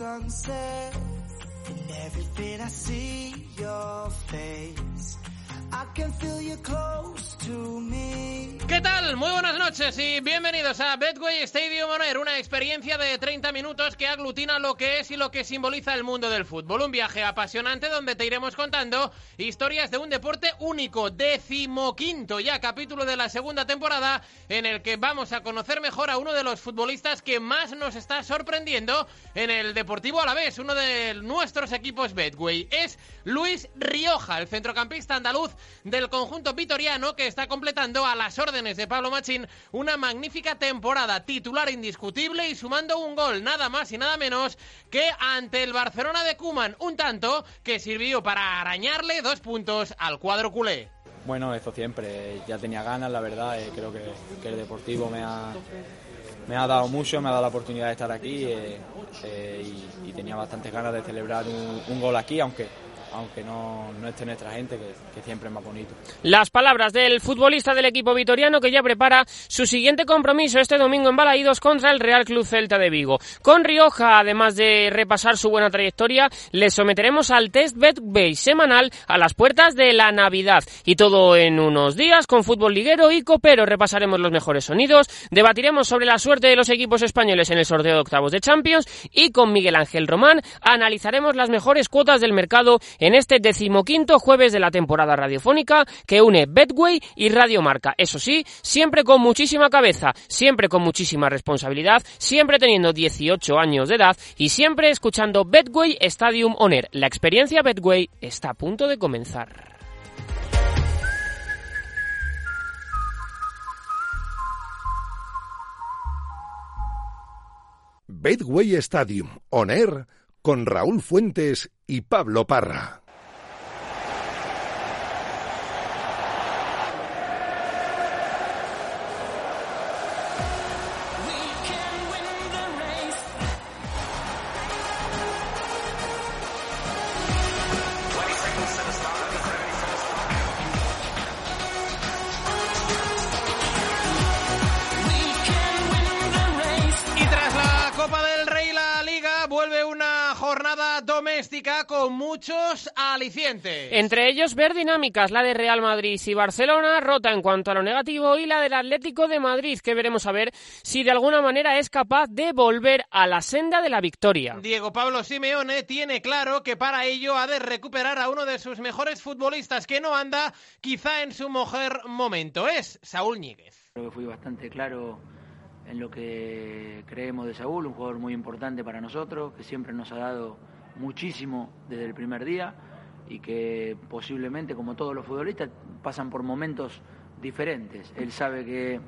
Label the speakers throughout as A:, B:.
A: Sunset, and everything I see your face.
B: ¿Qué tal? Muy buenas noches y bienvenidos a Betway Stadium On Air, una experiencia de 30 minutos que aglutina lo que es y lo que simboliza el mundo del fútbol. Un viaje apasionante donde te iremos contando historias de un deporte único, decimoquinto ya capítulo de la segunda temporada, en el que vamos a conocer mejor a uno de los futbolistas que más nos está sorprendiendo en el Deportivo Alavés, uno de nuestros equipos Betway. Es Luis Rioja, el centrocampista andaluz del conjunto vitoriano que está completando a las órdenes de Pablo Machín una magnífica temporada titular indiscutible y sumando un gol nada más y nada menos que ante el Barcelona de Cuman, un tanto que sirvió para arañarle dos puntos al cuadro culé.
C: Bueno, esto siempre, ya tenía ganas, la verdad, eh, creo que, el Deportivo me ha, me ha dado mucho, me ha dado la oportunidad de estar aquí eh, eh, y, tenía bastantes ganas de celebrar un gol aquí, aunque aunque no, no esté nuestra gente, que, siempre es más bonito.
D: Las palabras del futbolista del equipo vitoriano que ya prepara su siguiente compromiso este domingo en Balaídos contra el Real Club Celta de Vigo. Con Rioja, además de repasar su buena trayectoria, le someteremos al test Betway semanal a las puertas de la Navidad. Y todo en unos días con fútbol liguero y copero. Repasaremos los mejores sonidos, debatiremos sobre la suerte de los equipos españoles en el sorteo de octavos de Champions y con Miguel Ángel Román analizaremos las mejores cuotas del mercado en este decimoquinto jueves de la temporada radiofónica que une Betway y Radio Marca. Eso sí, siempre con muchísima cabeza, siempre con muchísima responsabilidad, siempre teniendo 18 años de edad y siempre escuchando Betway Stadium On Air. La experiencia Betway está a punto de comenzar.
E: Betway Stadium On Air con Raúl Fuentes y Pablo Parra.
B: Doméstica con muchos alicientes.
D: Entre ellos ver dinámicas, la de Real Madrid y Barcelona, rota en cuanto a lo negativo, y la del Atlético de Madrid, que veremos a ver si de alguna manera es capaz de volver a la senda de la victoria.
B: Diego Pablo Simeone tiene claro que para ello ha de recuperar a uno de sus mejores futbolistas que no anda quizá en su mejor momento. Es Saúl Ñíguez.
F: Creo que fui bastante claro en lo que creemos de Saúl, un jugador muy importante para nosotros, que siempre nos ha dado muchísimo desde el primer día y que posiblemente, como todos los futbolistas, pasan por momentos diferentes. Él sabe que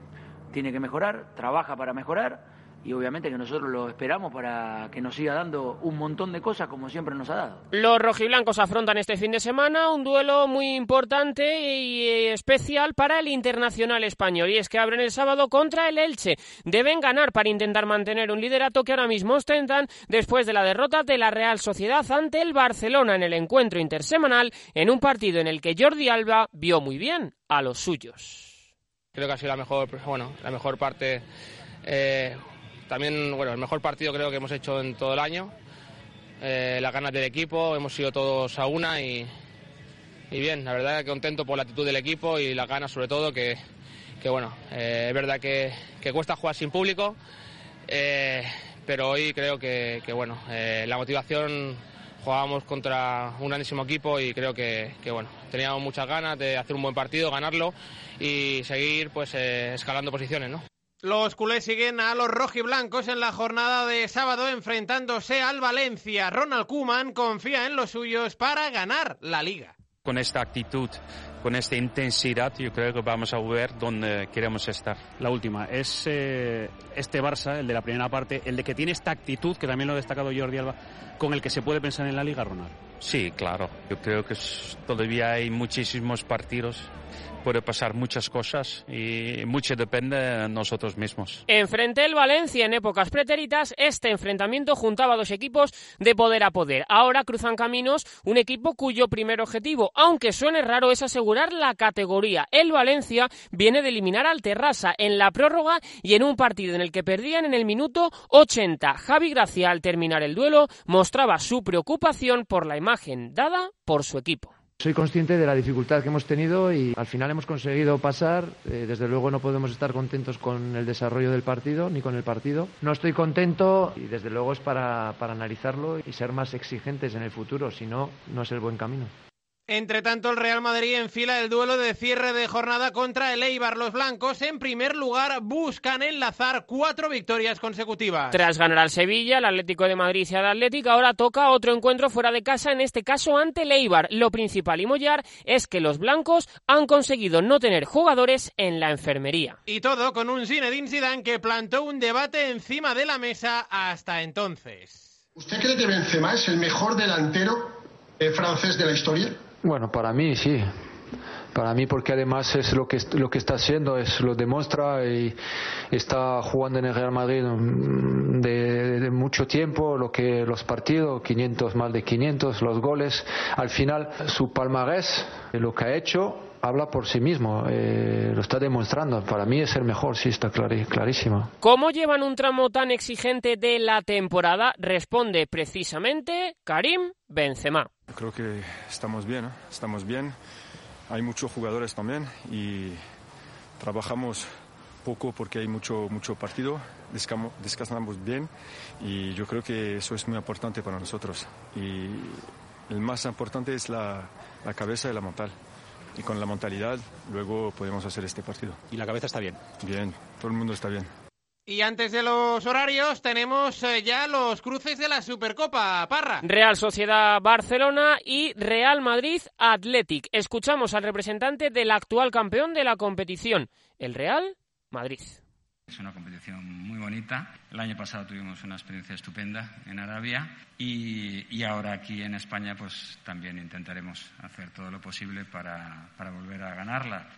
F: tiene que mejorar, trabaja para mejorar y obviamente que nosotros lo esperamos para que nos siga dando un montón de cosas como siempre nos ha dado.
D: Los rojiblancos afrontan este fin de semana un duelo muy importante y especial para el internacional español y es que abren el sábado contra el Elche. Deben ganar para intentar mantener un liderato que ahora mismo ostentan después de la derrota de la Real Sociedad ante el Barcelona en el encuentro intersemanal en un partido en el que Jordi Alba vio muy bien a los suyos.
G: Creo que ha sido la mejor, bueno, la mejor parte eh, también, bueno, el mejor partido creo que hemos hecho en todo el año. Eh, las ganas del equipo, hemos sido todos a una y, y, bien, la verdad que contento por la actitud del equipo y las ganas sobre todo, que, que bueno, eh, es verdad que, que, cuesta jugar sin público, eh, pero hoy creo que, que bueno, la motivación jugábamos contra un grandísimo equipo y creo que, que, bueno, teníamos muchas ganas de hacer un buen partido, ganarlo y seguir pues escalando posiciones, ¿no?
B: Los culés siguen a los rojiblancos en la jornada de sábado enfrentándose al Valencia. Ronald Koeman confía en los suyos para ganar la liga.
H: Con esta actitud, con esta intensidad, yo creo que vamos a ver dónde queremos estar.
I: La última, es eh, este Barça, el de la primera parte, el de que tiene esta actitud, que también lo ha destacado Jordi Alba, con el que se puede pensar en la Liga, Ronald.
H: Sí, claro. Yo creo que todavía hay muchísimos partidos puede pasar muchas cosas y mucho depende de nosotros mismos.
D: Enfrente el Valencia en épocas pretéritas, este enfrentamiento juntaba dos equipos de poder a poder. Ahora cruzan caminos un equipo cuyo primer objetivo, aunque suene raro, es asegurar la categoría. El Valencia viene de eliminar al Terrassa en la prórroga y en un partido en el que perdían en el minuto 80. Javi Gracia al terminar el duelo mostraba su preocupación por la imagen dada por su equipo.
J: Soy consciente de la dificultad que hemos tenido y al final hemos conseguido pasar. Eh, desde luego no podemos estar contentos con el desarrollo del partido ni con el partido. No estoy contento y desde luego es para, para analizarlo y ser más exigentes en el futuro, si no, no es el buen camino.
B: Entre tanto, el Real Madrid enfila el duelo de cierre de jornada contra el Eibar. Los blancos, en primer lugar, buscan enlazar cuatro victorias consecutivas.
D: Tras ganar al Sevilla, el Atlético de Madrid y al Atlético, ahora toca otro encuentro fuera de casa, en este caso ante el Eibar. Lo principal y mollar es que los blancos han conseguido no tener jugadores en la enfermería.
B: Y todo con un Zinedine Zidane que plantó un debate encima de la mesa hasta entonces.
K: ¿Usted cree que Benzema es el mejor delantero eh, francés de la historia?
L: Bueno, para mí sí. Para mí porque además es lo que lo que está haciendo es lo demuestra y está jugando en el Real Madrid mm, de, de, mucho tiempo lo que los partidos 500 más de 500 los goles al final su palmarés lo que ha hecho habla por sí mismo, eh, lo está demostrando. Para mí es el mejor, sí, está clarí, clarísimo.
D: ¿Cómo llevan un tramo tan exigente de la temporada? Responde precisamente Karim Benzema.
M: Creo que estamos bien, ¿no? estamos bien. Hay muchos jugadores también y trabajamos poco porque hay mucho, mucho partido, descansamos bien y yo creo que eso es muy importante para nosotros. Y el más importante es la, la cabeza y la mental y con la mentalidad luego podemos hacer este partido.
I: ¿Y la cabeza está bien?
M: Bien, todo el mundo está bien.
B: Y antes de los horarios tenemos eh, ya los cruces de la Supercopa, Parra.
D: Real Sociedad Barcelona y Real Madrid Athletic. Escuchamos al representante del actual campeón de la competición, el Real Madrid.
N: Es una competición muy bonita. El año pasado tuvimos una experiencia estupenda en Arabia y, ahora aquí en España pues también intentaremos hacer todo lo posible para volver a ganarla.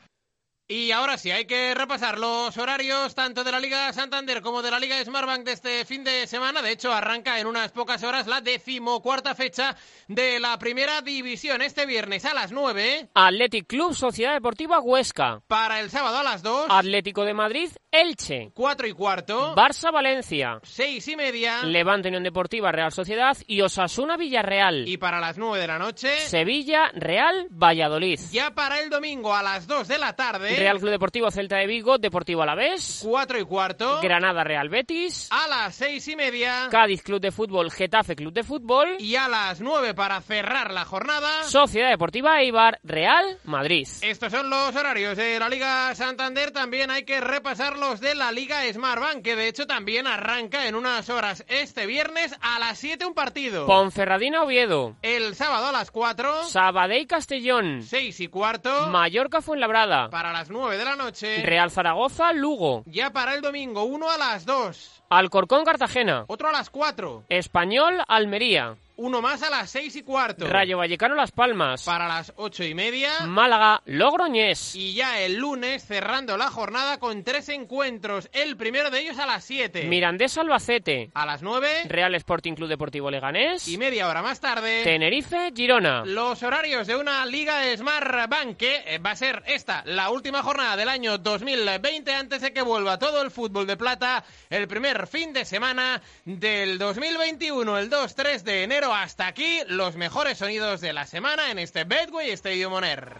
B: Y ahora sí, hay que repasar los horarios tanto de la Liga Santander como de la Liga Smartbank de este fin de semana. De hecho, arranca en unas pocas horas la decimocuarta fecha de la primera división. Este viernes a las 9.
D: Athletic Club Sociedad Deportiva Huesca.
B: Para el sábado a las 2.
D: Atlético de Madrid Elche.
B: 4 y cuarto.
D: Barça Valencia.
B: 6 y media.
D: Levante Unión Deportiva Real Sociedad y Osasuna Villarreal.
B: Y para las 9 de la noche.
D: Sevilla Real Valladolid.
B: Ya para el domingo a las 2 de la tarde.
D: Real Club Deportivo Celta de Vigo, Deportivo Alavés.
B: 4 y cuarto.
D: Granada Real Betis.
B: A las 6 y media.
D: Cádiz Club de Fútbol, Getafe Club de Fútbol.
B: Y a las 9 para cerrar la jornada.
D: Sociedad Deportiva Eibar, Real Madrid.
B: Estos son los horarios de la Liga Santander. También hay que repasar los de la Liga Smartbank, que de hecho también arranca en unas horas este viernes a las 7 un partido.
D: Ponferradina Oviedo.
B: El sábado a las 4.
D: Sabadell Castellón.
B: 6 y cuarto.
D: Mallorca Fuenlabrada.
B: Para las 9 de la noche.
D: Real Zaragoza, Lugo.
B: Ya para el domingo, uno a las 2.
D: Alcorcón, Cartagena.
B: Otro a las 4.
D: Español, Almería.
B: Uno más a las 6 y cuarto.
D: Rayo Vallecano, Las Palmas.
B: Para las 8 y media.
D: Málaga, Logroñés.
B: Y ya el lunes cerrando la jornada con tres encuentros. El primero de ellos a las 7.
D: Mirandés, Albacete.
B: A las 9.
D: Real Sporting Club Deportivo Leganés.
B: Y media hora más tarde.
D: Tenerife, Girona.
B: Los horarios de una Liga de Smart Bank que va a ser esta, la última jornada del año 2020 antes de que vuelva todo el fútbol de plata. El primer fin de semana del 2021, el 2-3 de enero. Hasta aquí los mejores sonidos de la semana en este Bedway Stadium On Air.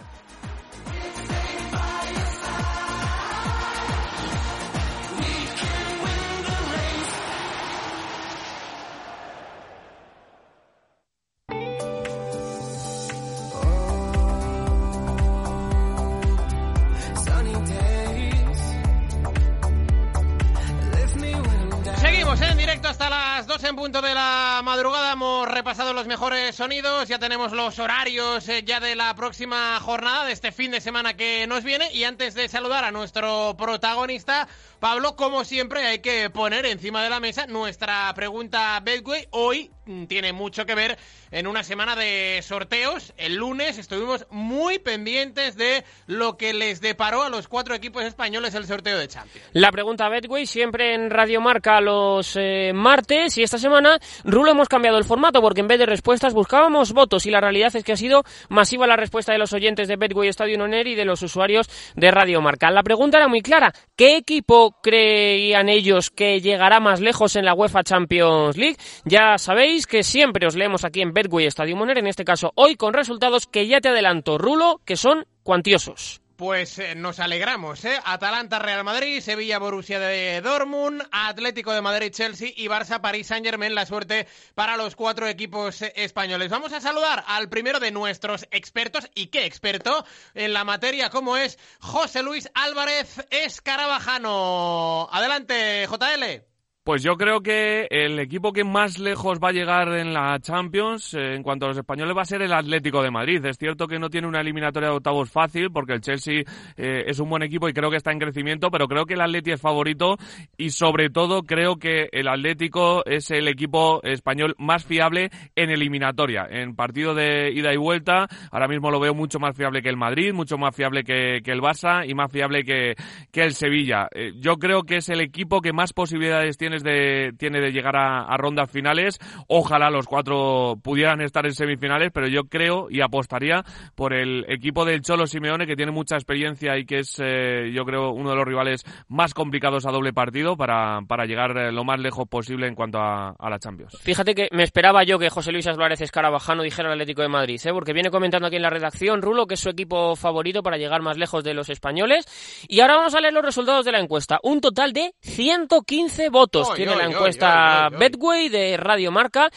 B: Hasta las 2 en punto de la madrugada, hemos repasado los mejores sonidos, ya tenemos los horarios eh, ya de la próxima jornada, de este fin de semana que nos viene. Y antes de saludar a nuestro protagonista, Pablo, como siempre, hay que poner encima de la mesa nuestra pregunta Bedway. Hoy mm, tiene mucho que ver en una semana de sorteos. El lunes estuvimos muy pendientes de lo que les deparó a los cuatro equipos españoles el sorteo de Champions.
D: La pregunta Betway siempre en Radio Marca los eh, martes y esta semana Rulo hemos cambiado el formato porque en vez de respuestas buscábamos votos y la realidad es que ha sido masiva la respuesta de los oyentes de Betway Estadio Oner y de los usuarios de Radio Marca. La pregunta era muy clara. ¿Qué equipo creían ellos que llegará más lejos en la UEFA Champions League? Ya sabéis que siempre os leemos aquí en Betway Estadio Moner, en este caso hoy con resultados que ya te adelanto, Rulo, que son cuantiosos.
B: Pues eh, nos alegramos, ¿eh? Atalanta, Real Madrid, Sevilla, Borussia de Dortmund, Atlético de Madrid, Chelsea y Barça, París, Saint Germain. La suerte para los cuatro equipos eh, españoles. Vamos a saludar al primero de nuestros expertos, y qué experto en la materia, como es José Luis Álvarez Escarabajano. Adelante, JL.
O: Pues yo creo que el equipo que más lejos va a llegar en la Champions, eh, en cuanto a los españoles, va a ser el Atlético de Madrid. Es cierto que no tiene una eliminatoria de octavos fácil, porque el Chelsea eh, es un buen equipo y creo que está en crecimiento, pero creo que el Atlético es favorito y sobre todo creo que el Atlético es el equipo español más fiable en eliminatoria. En partido de ida y vuelta, ahora mismo lo veo mucho más fiable que el Madrid, mucho más fiable que, el Barça y más fiable que, que el Sevilla. Eh, yo creo que es el equipo que más posibilidades tiene de, tiene de llegar a, rondas finales. Ojalá los cuatro pudieran estar en semifinales, pero yo creo y apostaría por el equipo del Cholo Simeone, que tiene mucha experiencia y que es, eh, yo creo, uno de los rivales más complicados a doble partido para, para llegar eh, lo más lejos posible en cuanto a, la Champions.
D: Fíjate que me esperaba yo que José Luis Álvarez Escarabajano dijera el Atlético de Madrid, ¿eh? porque viene comentando aquí en la redacción, Rulo, que es su equipo favorito para llegar más lejos de los españoles. Y ahora vamos a leer los resultados de la encuesta. Un total de 115 votos tiene la encuesta Betway de Radio Marca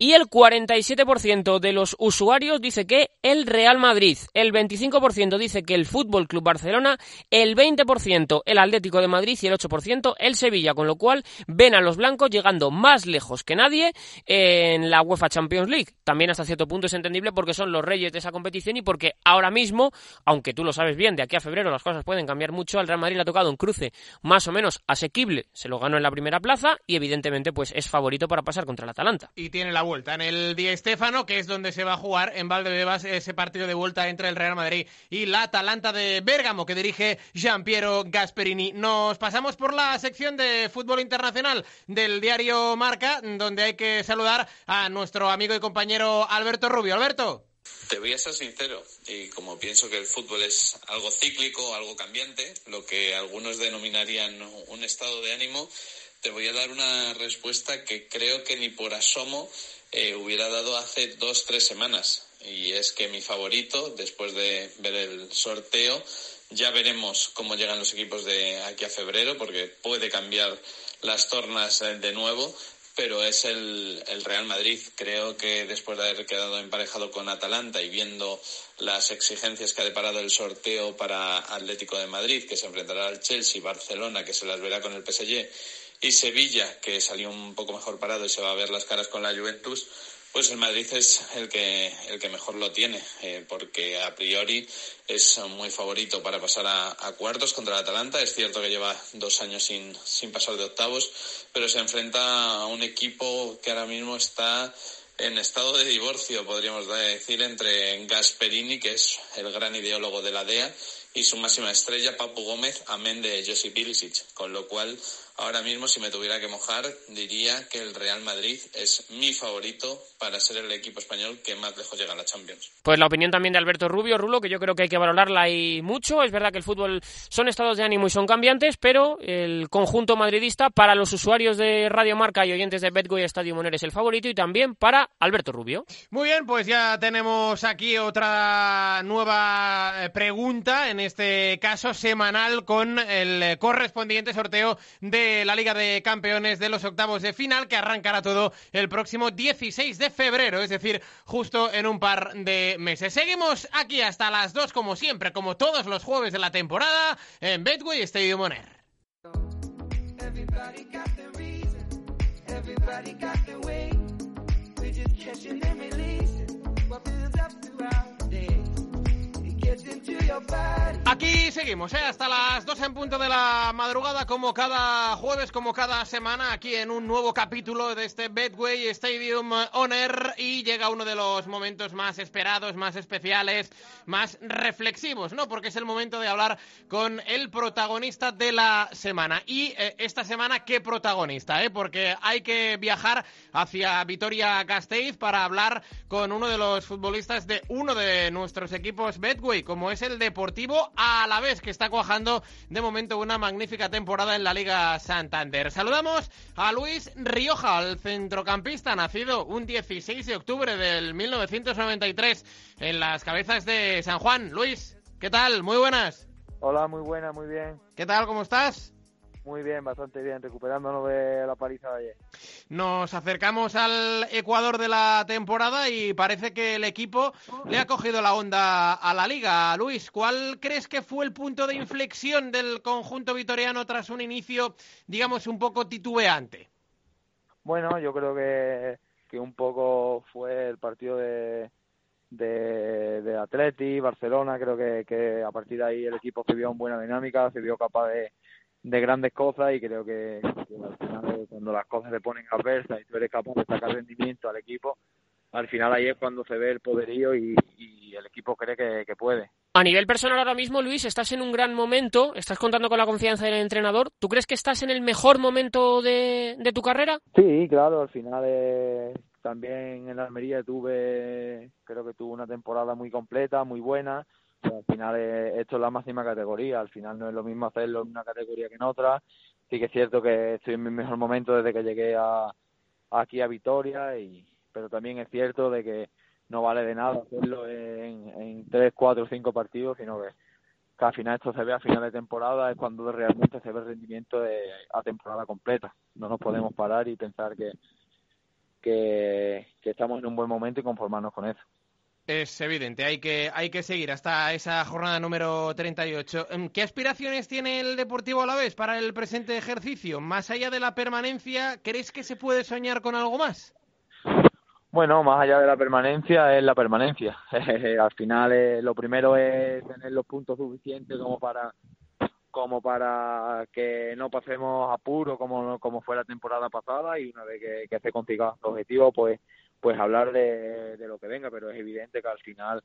D: y el 47% de los usuarios dice que el Real Madrid, el 25% dice que el Fútbol Club Barcelona, el 20% el Atlético de Madrid y el 8% el Sevilla, con lo cual ven a los blancos llegando más lejos que nadie en la UEFA Champions League. También hasta cierto punto es entendible porque son los reyes de esa competición y porque ahora mismo, aunque tú lo sabes bien, de aquí a febrero las cosas pueden cambiar mucho, al Real Madrid le ha tocado un cruce más o menos asequible, se lo ganó en la primera plaza y evidentemente pues es favorito para pasar contra el Atalanta.
B: Vuelta en el Di Stéfano, que es donde se va a jugar en Valdebebas ese partido de vuelta entre el Real Madrid y la Atalanta de Bérgamo, que dirige Gian Piero Gasperini. Nos pasamos por la sección de fútbol internacional del diario Marca, donde hay que saludar a nuestro amigo y compañero Alberto Rubio. Alberto.
P: Te voy a ser sincero, y como pienso que el fútbol es algo cíclico, algo cambiante, lo que algunos denominarían un estado de ánimo, te voy a dar una respuesta que creo que ni por asomo eh, hubiera dado hace dos, tres semanas. Y es que mi favorito, después de ver el sorteo, ya veremos cómo llegan los equipos de aquí a febrero, porque puede cambiar las tornas eh, de nuevo, pero es el, el, Real Madrid. Creo que después de haber quedado emparejado con Atalanta y viendo las exigencias que ha deparado el sorteo para Atlético de Madrid, que se enfrentará al Chelsea, Barcelona, que se las verá con el PSG, y Sevilla, que salió un poco mejor parado y se va a ver las caras con la Juventus, pues el Madrid es el que, el que mejor lo tiene, eh, porque a priori es muy favorito para pasar a, cuartos contra el Atalanta. Es cierto que lleva dos años sin, sin pasar de octavos, pero se enfrenta a un equipo que ahora mismo está en estado de divorcio, podríamos decir, entre Gasperini, que es el gran ideólogo de la DEA, y su máxima estrella, Papu Gómez, amén de Josip Ilicic. Con lo cual, ahora mismo, si me tuviera que mojar, diría que el Real Madrid es mi favorito para ser el equipo español que más lejos llega a la Champions.
D: Pues la opinión también de Alberto Rubio, Rulo, que yo creo que hay que valorarla y mucho. Es verdad que el fútbol son estados de ánimo y son cambiantes, pero el conjunto madridista para los usuarios de Radio Marca y oyentes de Betgo y Estadio Moner es el favorito y también para Alberto Rubio.
B: Muy bien, pues ya tenemos aquí otra nueva eh, pregunta en este caso semanal con el correspondiente sorteo de la Liga de Campeones de los octavos de final que arrancará todo el próximo 16 de febrero, es decir, justo en un par de meses. Seguimos aquí hasta las 2 como siempre, como todos los jueves de la temporada en Betway Stadium.
A: Everybody
B: Aquí seguimos, ¿eh? hasta las 2 en punto de la madrugada, como cada jueves, como cada semana, aquí en un nuevo capítulo de este Betway Stadium On Air. Y llega uno de los momentos más esperados, más especiales, más reflexivos, ¿no? Porque es el momento de hablar con el protagonista de la semana. Y eh, esta semana, ¿qué protagonista? Eh? Porque hay que viajar hacia Vitoria-Gasteiz para hablar con uno de los futbolistas de uno de nuestros equipos Betway, como es el Deportivo a la vez que está cuajando de momento una magnífica temporada en la Liga Santander. Saludamos a Luis Rioja, el centrocampista nacido un 16 de octubre del 1993 en las cabezas de San Juan. Luis, ¿qué tal? Muy buenas.
Q: Hola, muy buena, muy bien.
B: ¿Qué tal? ¿Cómo estás?
Q: Muy bien, bastante bien, recuperándonos de la paliza de ayer.
B: Nos acercamos al Ecuador de la temporada y parece que el equipo le ha cogido la onda a la liga. Luis, ¿cuál crees que fue el punto de inflexión del conjunto vitoriano tras un inicio, digamos, un poco titubeante?
Q: Bueno, yo creo que, que un poco fue el partido de, de, de Atleti, Barcelona, creo que, que a partir de ahí el equipo se vio en buena dinámica, se vio capaz de, de grandes cosas y creo que, que al final cuando las cosas se ponen adversas y tú eres capaz de sacar rendimiento al equipo, al final ahí es cuando se ve el poderío y, y el equipo cree que, que puede.
D: A nivel personal ahora mismo, Luis, estás en un gran momento, estás contando con la confianza del entrenador. ¿Tú crees que estás en el mejor momento de, de tu carrera?
Q: Sí, claro, al final eh, también en la Almería tuve, creo que tuve una temporada muy completa, muy buena. Sea, al final eh, esto es la máxima categoría, al final no es lo mismo hacerlo en una categoría que en otra. Sí que es cierto que estoy en mi mejor momento desde que llegué a, aquí a Vitoria, y, pero también es cierto de que no vale de nada hacerlo en, en tres, cuatro, cinco partidos, sino que, que al final esto se ve a final de temporada, es cuando realmente se ve el rendimiento de, a temporada completa. No nos podemos parar y pensar que, que, que estamos en un buen momento y conformarnos con eso.
B: Es evidente, hay que, hay que seguir hasta esa jornada número 38. Em, ¿Qué aspiraciones tiene el Deportivo Alavés para el presente ejercicio? Más allá de la permanencia, ¿crees que se puede soñar con algo más?
Q: Bueno, más allá de la permanencia es la permanencia. Al final eh, lo primero es tener los puntos suficientes como para como para que no pasemos apuro como como fue la temporada pasada y una vez que, que esté contigo el objetivo pues pues hablar de, de lo que venga pero es evidente que al final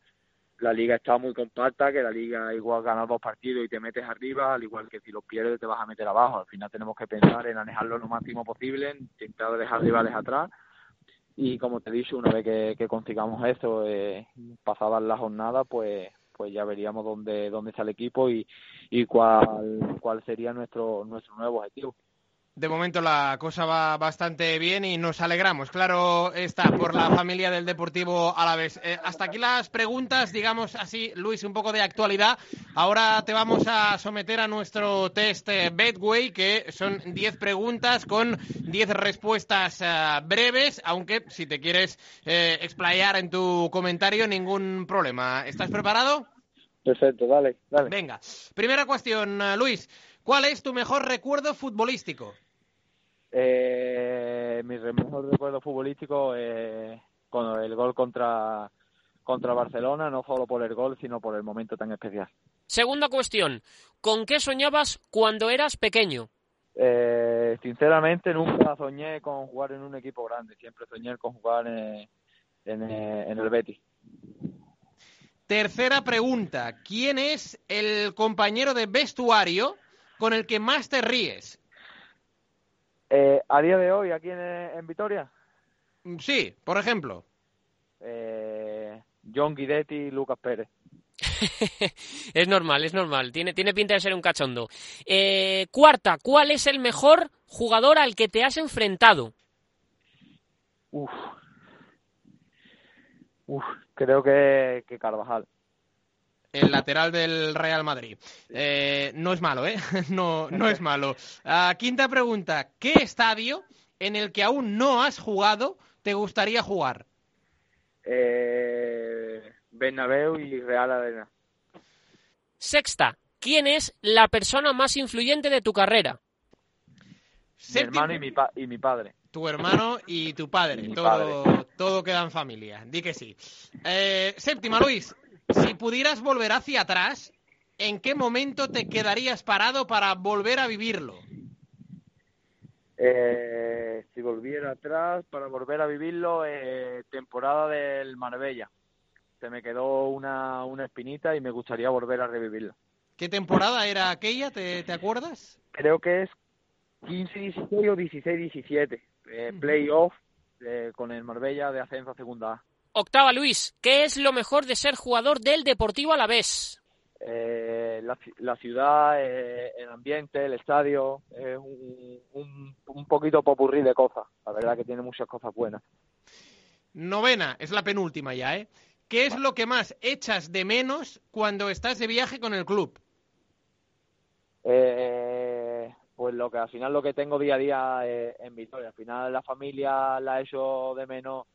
Q: la liga está muy compacta que la liga igual ganas dos partidos y te metes arriba al igual que si los pierdes te vas a meter abajo. Al final tenemos que pensar en alejarlo lo máximo posible en intentar dejar rivales atrás. Y como te he dicho una vez que, consigamos eso eh, pasadas las jornadas pues pues ya veríamos dónde dónde está el equipo y, y cuál cuál sería nuestro nuestro nuevo objetivo
B: De momento la cosa va bastante bien y nos alegramos, claro está, por la familia del Deportivo Alavés. Eh, hasta aquí las preguntas, digamos así, Luis, un poco de actualidad. Ahora te vamos a someter a nuestro test eh, Betway, que son 10 preguntas con 10 respuestas eh, breves, aunque si te quieres explayar en tu comentario, ningún problema. ¿Estás preparado?
Q: perfecto dale dale
B: Venga, primera cuestión, Luis. ¿Cuál es tu mejor recuerdo futbolístico?
Q: Eh, mi mejor recuerdo futbolístico eh, con el gol contra contra Barcelona no solo por el gol sino por el momento tan especial
D: Segunda cuestión, ¿con qué soñabas cuando eras pequeño?
Q: Eh, sinceramente nunca soñé con jugar en un equipo grande, siempre soñé con jugar en, en, eh, en el Betis.
B: Tercera pregunta. ¿Quién es el compañero de vestuario con el que más te ríes?
Q: Eh, a día de hoy, aquí en, en Vitoria,
B: Mm, Sí, por ejemplo.
Q: eh, John Guidetti y Lucas Pérez.
D: Es normal, es normal. Tiene, tiene pinta de ser un cachondo. Eh, cuarta, ¿cuál es el mejor jugador al que te has enfrentado?
Q: Uf. Uf, creo que, que Carvajal.
B: El lateral del Real Madrid. Eh, no es malo, ¿eh? No, no es malo. Ah, quinta pregunta. ¿Qué estadio en el que aún no has jugado te gustaría jugar?
Q: Eh, Bernabéu y Real Arena.
D: Sexta, ¿quién es la persona más influyente de tu carrera?
Q: Mi hermano y mi, pa- y mi padre.
B: tu hermano y tu padre. Todo,
Q: padre.
B: todo queda en familia. Di que sí. Eh, séptima, Luis. Si pudieras volver hacia atrás, ¿en qué momento te quedarías parado para volver a vivirlo?
Q: Eh, si volviera atrás para volver a vivirlo, eh, temporada del Marbella. Se me quedó una, una espinita y me gustaría volver a revivirla.
B: ¿Qué temporada era aquella? ¿Te, te acuerdas?
Q: Creo que es 15-16 o 16-17. Eh, playoff eh, con el Marbella de ascenso a segunda A.
D: Octava, Luis, ¿qué es lo mejor de ser jugador del Deportivo Alavés?
Q: Eh, la, la ciudad, eh, el ambiente, el estadio, es un, un, un poquito popurrí de cosas. La verdad que tiene muchas cosas buenas.
B: Novena, es la penúltima ya, ¿eh? ¿Qué es lo que más echas de menos cuando estás de viaje con el club?
Q: Eh, pues lo que al final lo que tengo día a día eh, en Vitoria. Al final la familia la echo de menos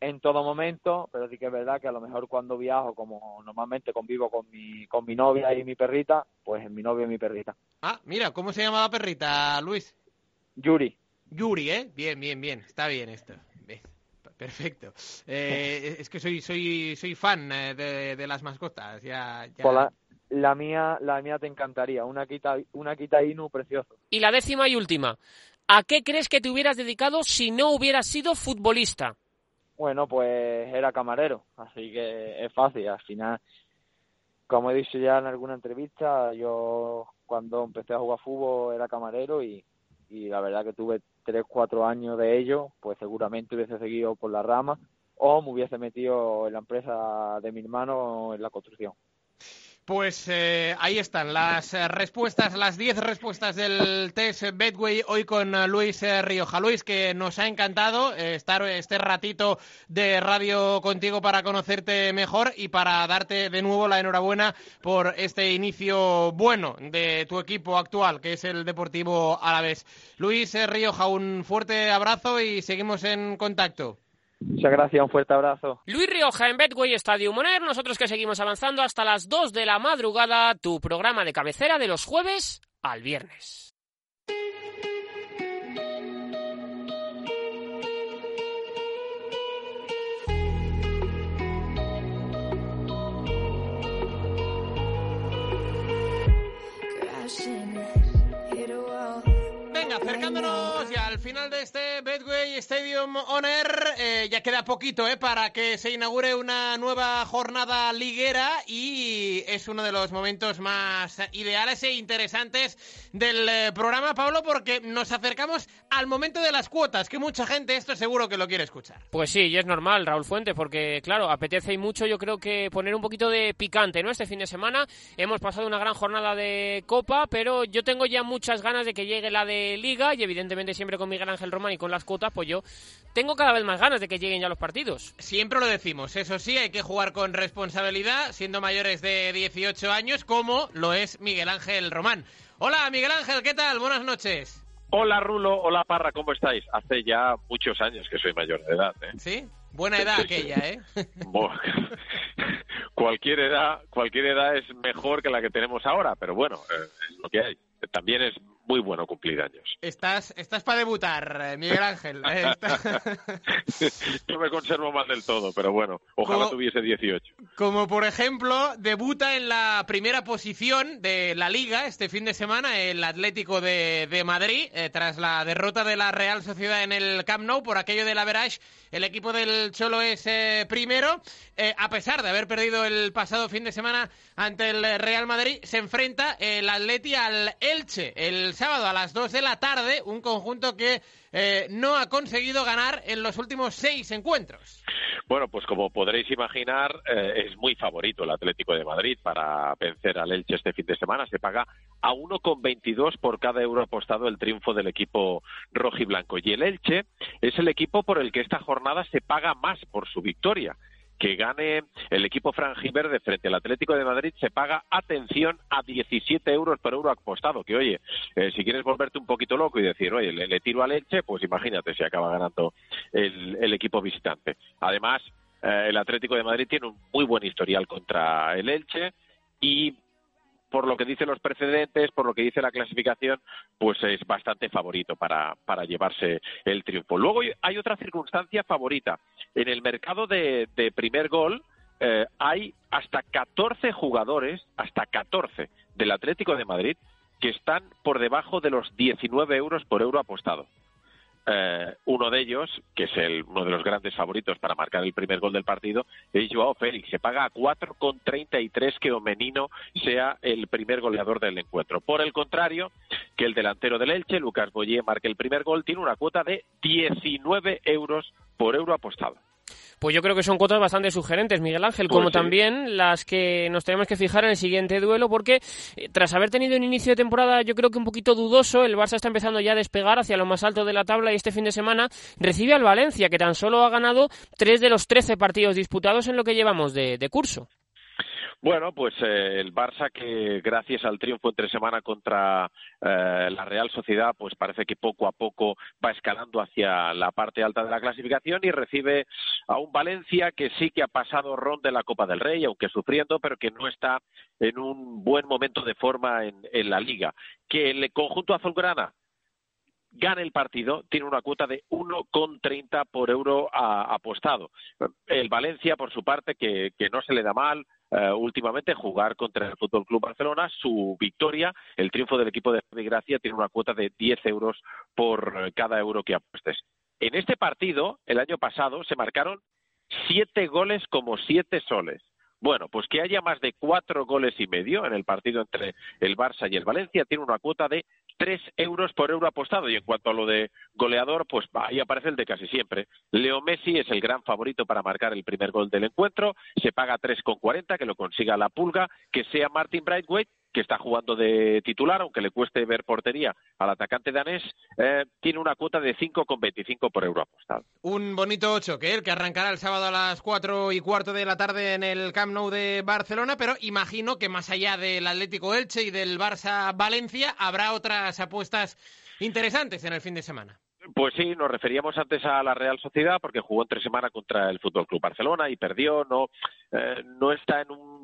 Q: en todo momento, pero sí que es verdad que a lo mejor cuando viajo, como normalmente convivo con mi, con mi novia y mi perrita, pues en mi novia y mi perrita.
B: Ah, mira, ¿cómo se llama la perrita, Luis?
Q: Yuri.
B: Yuri, ¿eh? Bien, bien, bien. Está bien esto. Bien, Perfecto. Eh, es que soy soy soy fan eh, de, de las mascotas. Ya, ya-
Q: Pues la, la mía, la mía te encantaría, una quita, una quita Inu precioso.
D: Y la décima y última, ¿a qué crees que te hubieras dedicado si no hubieras sido futbolista?
Q: Bueno, pues era camarero, así que es fácil. Al final, como he dicho ya en alguna entrevista, yo cuando empecé a jugar fútbol era camarero y, y la verdad que tuve tres, cuatro años de ello, pues seguramente hubiese seguido por la rama o me hubiese metido en la empresa de mi hermano en la construcción.
B: Pues eh, ahí están las eh, respuestas, las 10 respuestas del test Betway hoy con eh, Luis Rioja. Luis, que nos ha encantado estar este ratito de radio contigo para conocerte mejor y para darte de nuevo la enhorabuena por este inicio bueno de tu equipo actual, que es el Deportivo Alavés. Luis Rioja, un fuerte abrazo y seguimos en contacto.
Q: Muchas gracias, un fuerte abrazo.
D: Luis Rioja en Betway Stadium On Air, nosotros que seguimos avanzando hasta las 2 de la madrugada, tu programa de cabecera de los jueves al viernes.
B: Venga, acercándonos ya final de este Betway Stadium On Air, eh, ya queda poquito eh, para que se inaugure una nueva jornada liguera y es uno de los momentos más ideales e interesantes del eh, programa, Pablo, porque nos acercamos al momento de las cuotas, que mucha gente esto seguro que lo quiere escuchar.
D: Pues sí, y es normal, Raúl Fuentes, porque claro, apetece y mucho yo creo que poner un poquito de picante, ¿no? Este fin de semana hemos pasado una gran jornada de Copa, pero yo tengo ya muchas ganas de que llegue la de Liga y evidentemente siempre con Miguel Ángel Román y con las cuotas, pues yo tengo cada vez más ganas de que lleguen ya los partidos.
B: Siempre lo decimos, eso sí, hay que jugar con responsabilidad, siendo mayores de 18 años, como lo es Miguel Ángel Román. Hola, Miguel Ángel, ¿qué tal? Buenas noches.
R: Hola Rulo, hola Parra, ¿cómo estáis? Hace ya muchos años que soy mayor de edad. ¿eh?
B: ¿Sí? Buena edad aquella, ¿eh?
R: Cualquier edad, cualquier edad es mejor que la que tenemos ahora, pero bueno, eh, es lo que hay. También es muy bueno cumplir años.
B: Estás, estás para debutar, eh, Miguel Ángel. Eh,
R: Yo me conservo mal del todo, pero bueno, ojalá
B: ¿Cómo?
R: tuviese 18.
B: Como por ejemplo, debuta en la primera posición de la liga este fin de semana el Atlético de, de Madrid, eh, tras la derrota de la Real Sociedad en el Camp Nou por aquello de la Verage. El equipo del Cholo es eh, primero, Eh, a pesar de haber perdido el pasado fin de semana ante el Real Madrid, se enfrenta el Atleti al Elche el sábado a las 2 de la tarde, un conjunto que eh, no ha conseguido ganar en los últimos seis encuentros.
R: Bueno, pues como podréis imaginar, eh, es muy favorito el Atlético de Madrid para vencer al Elche este fin de semana. Se paga a 1,22 por cada euro apostado el triunfo del equipo rojiblanco. Y el Elche es el equipo por el que esta jornada se paga más por su victoria. Que gane el equipo franjiverde frente al Atlético de Madrid se paga, atención, a 17 euros por euro apostado. Que oye, eh, si quieres volverte un poquito loco y decir, oye, le, le tiro al Elche, pues imagínate si acaba ganando el, el equipo visitante. Además, eh, el Atlético de Madrid tiene un muy buen historial contra el Elche y por lo que dicen los precedentes, por lo que dice la clasificación, pues es bastante favorito para, para llevarse el triunfo. Luego hay otra circunstancia favorita. En el mercado de, primer gol eh, hay hasta 14 jugadores, hasta 14 del Atlético de Madrid que están por debajo de los 19 euros por euro apostado. Eh, uno de ellos, que es el, uno de los grandes favoritos para marcar el primer gol del partido, es Joao Félix. Se paga a 4,33 que Omenino sea el primer goleador del encuentro. Por el contrario, que el delantero del Elche, Lucas Boyer, marque el primer gol, tiene una cuota de 19 euros por euro apostado.
D: Pues yo creo que son cuotas bastante sugerentes, Miguel Ángel, como
R: Pues sí.
D: también las que nos tenemos que fijar en el siguiente duelo, porque eh, tras haber tenido un inicio de temporada yo creo que un poquito dudoso, el Barça está empezando ya a despegar hacia lo más alto de la tabla y este fin de semana recibe al Valencia, que tan solo ha ganado tres de los 13 partidos disputados en lo que llevamos de, de curso.
R: Bueno, pues eh, el Barça que gracias al triunfo entre semana contra eh, la Real Sociedad, pues parece que poco a poco va escalando hacia la parte alta de la clasificación y recibe a un Valencia que sí que ha pasado ron de la Copa del Rey, aunque sufriendo, pero que no está en un buen momento de forma en, en la liga. Que el conjunto azulgrana gane el partido, tiene una cuota de 1,30 por euro a- apostado. El Valencia, por su parte, que, que no se le da mal eh, últimamente jugar contra el Fútbol Club Barcelona, su victoria, el triunfo del equipo de Gracia, tiene una cuota de 10 euros por cada euro que apuestes. En este partido, el año pasado, se marcaron siete goles como siete soles. Bueno, pues que haya más de cuatro goles y medio en el partido entre el Barça y el Valencia tiene una cuota de tres euros por euro apostado. Y en cuanto a lo de goleador, pues ahí aparece el de casi siempre. Leo Messi es el gran favorito para marcar el primer gol del encuentro. Se paga 3,40, que lo consiga la pulga. Que sea Martin Brightway, que está jugando de titular, aunque le cueste ver portería al atacante danés, eh, tiene una cuota de 5,25 por euro apostado.
B: Un bonito 8 que el que arrancará el sábado a las 4 y cuarto de la tarde en el Camp Nou de Barcelona, pero imagino que más allá del Atlético Elche y del Barça Valencia habrá otras apuestas interesantes en el fin de semana.
R: Pues sí, nos referíamos antes a la Real Sociedad porque jugó entre semana contra el Fútbol Club Barcelona y perdió. No, eh, no está en un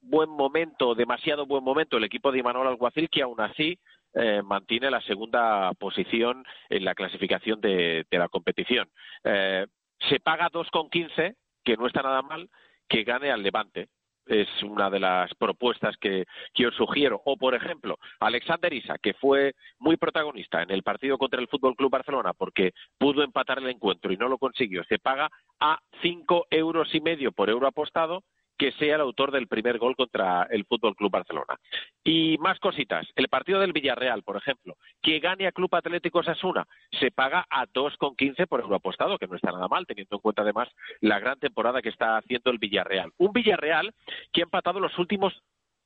R: buen momento, demasiado buen momento el equipo de Imanol Alguacil que aún así eh, mantiene la segunda posición en la clasificación de, la competición. Eh, se paga 2,15, que no está nada mal, que gane al Levante es una de las propuestas que, que os sugiero. O, por ejemplo, Alexander Isa, que fue muy protagonista en el partido contra el Fútbol Club Barcelona porque pudo empatar el encuentro y no lo consiguió. Se paga a cinco euros y medio por euro apostado que sea el autor del primer gol contra el Fútbol Club Barcelona. Y más cositas. El partido del Villarreal, por ejemplo, que gane a Club Atlético Sasuna, se paga a 2,15 por euro apostado, que no está nada mal, teniendo en cuenta además la gran temporada que está haciendo el Villarreal. Un Villarreal que ha empatado los últimos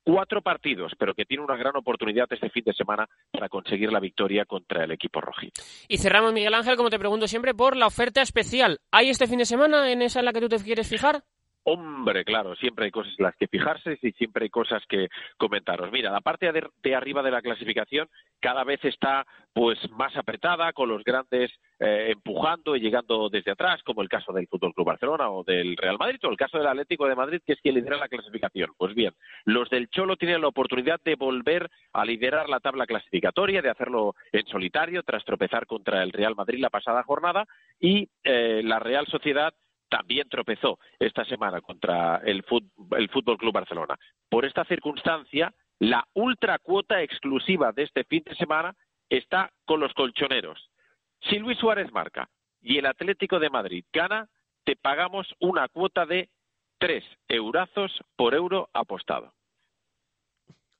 R: cuatro partidos, pero que tiene una gran oportunidad este fin de semana para conseguir la victoria contra el equipo rojito.
D: Y cerramos, Miguel Ángel, como te pregunto siempre, por la oferta especial. ¿Hay este fin de semana en esa en la que tú te quieres fijar?
R: Hombre, claro, siempre hay cosas en las que fijarse y siempre hay cosas que comentaros. Mira, la parte de, arriba de la clasificación cada vez está pues más apretada, con los grandes eh, empujando y llegando desde atrás, como el caso del Fútbol Club Barcelona o del Real Madrid, o el caso del Atlético de Madrid, que es quien lidera la clasificación. Pues bien, los del Cholo tienen la oportunidad de volver a liderar la tabla clasificatoria, de hacerlo en solitario, tras tropezar contra el Real Madrid la pasada jornada, y eh, la Real Sociedad también tropezó esta semana contra el Fútbol, el Fútbol Club Barcelona. Por esta circunstancia, la ultra cuota exclusiva de este fin de semana está con los colchoneros. Si Luis Suárez marca y el Atlético de Madrid gana, te pagamos una cuota de tres eurazos por euro apostado.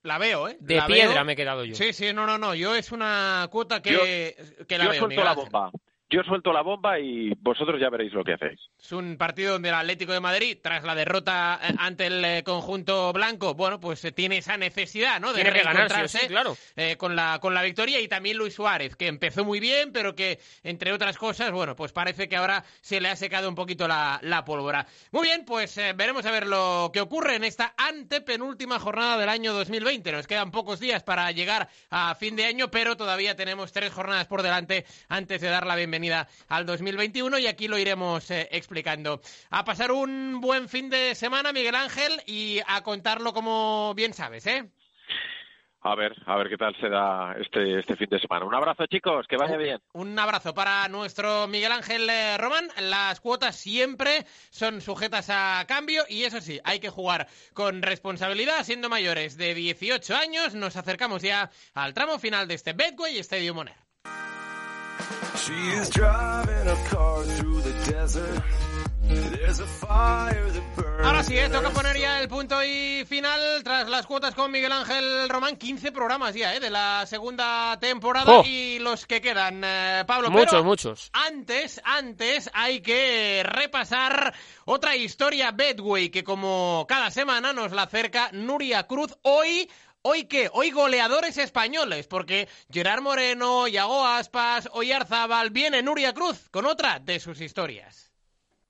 B: La veo, ¿eh?
D: De
B: La
D: piedra
B: veo.
D: me he quedado yo.
B: Sí, sí, no, no, no. Yo es una cuota que, que la
R: Yo
B: veo.
R: suelto
B: Miguel
R: la
B: Ángel.
R: bomba. Yo suelto la bomba y vosotros ya veréis lo que hacéis.
B: Es un partido donde el Atlético de Madrid, tras la derrota eh, ante el eh, conjunto blanco, bueno, pues eh, tiene esa necesidad, ¿no? De
D: Tiene que ganar, sí o
B: reencontrarse
D: sí, claro.
B: eh, con, la, con la victoria. Y también Luis Suárez, que empezó muy bien, pero que, entre otras cosas, bueno, pues parece que ahora se le ha secado un poquito la, la pólvora. Muy bien, pues eh, veremos a ver lo que ocurre en esta antepenúltima jornada del año 2020. Nos quedan pocos días para llegar a fin de año, pero todavía tenemos tres jornadas por delante antes de dar la bienvenida al 2021 y aquí lo iremos eh, explicando. A pasar un buen fin de semana, Miguel Ángel, y a contarlo como bien sabes, ¿eh?
R: a ver, a ver qué tal se da este, este fin de semana. Un abrazo, chicos, que vaya bien.
B: Un abrazo para nuestro Miguel Ángel eh, Román. Las cuotas siempre son sujetas a cambio y eso sí, hay que jugar con responsabilidad. Siendo mayores de 18 años, nos acercamos ya al tramo final de este Betway Stadium On Air.
A: She's driving a car through the desert. There's a fire that burns.
B: Ahora sí, eh, toca poner ya el punto y final tras las cuotas con Miguel Ángel Román. 15 programas ya eh, de la segunda temporada
D: Oh.
B: y los que quedan, eh, Pablo.
D: Muchos,
B: pero
D: muchos.
B: Antes, antes hay que repasar otra historia Bedway que como cada semana nos la acerca Nuria Cruz. Hoy ¿Hoy qué? Hoy goleadores españoles, porque Gerard Moreno, Yago Aspas, Oyarzábal, viene Nuria Cruz con otra de sus historias.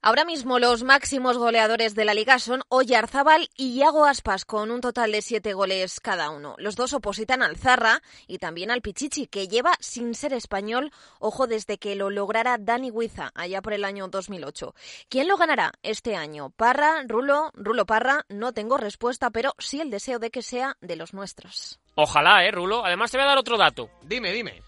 S: Ahora mismo los máximos goleadores de la liga son Oyarzábal y Iago Aspas, con un total de siete goles cada uno. Los dos opositan al Zarra y también al Pichichi, que lleva sin ser español, ojo, desde que lo lograra Dani Huiza, allá por el año 2008. ¿Quién lo ganará este año? ¿Parra, Rulo, Rulo Parra? No tengo respuesta, pero sí el deseo de que sea de los nuestros.
D: Ojalá, ¿eh, Rulo? Además te voy a dar otro dato.
B: Dime, dime.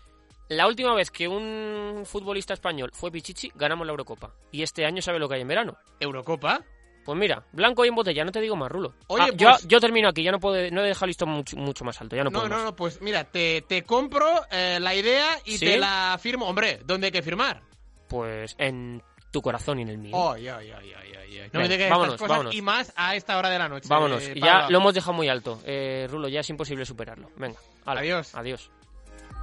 D: La última vez que un futbolista español fue Pichichi, ganamos la Eurocopa. Y este año sabe lo que hay en verano.
B: ¿Eurocopa?
D: Pues mira, blanco y en botella, no te digo más, Rulo.
B: Oye,
D: Ah, yo,
B: pues-
D: yo termino aquí, ya no puedo, no he dejado listo mucho, mucho más alto, ya no,
B: No,
D: puedo
B: no,
D: más.
B: no, pues mira, te, te compro eh, la idea y
D: ¿Sí?
B: te la firmo. Hombre, ¿dónde hay que firmar?
D: Pues en tu corazón y en el mío.
B: Ay. No me digas
D: vámonos,
B: cosas
D: vámonos.
B: y más a esta hora de la noche.
D: Vámonos,
B: eh,
D: ya lo hemos dejado muy alto. Eh, Rulo, ya es imposible superarlo. Venga,
B: Adiós.
D: Adiós.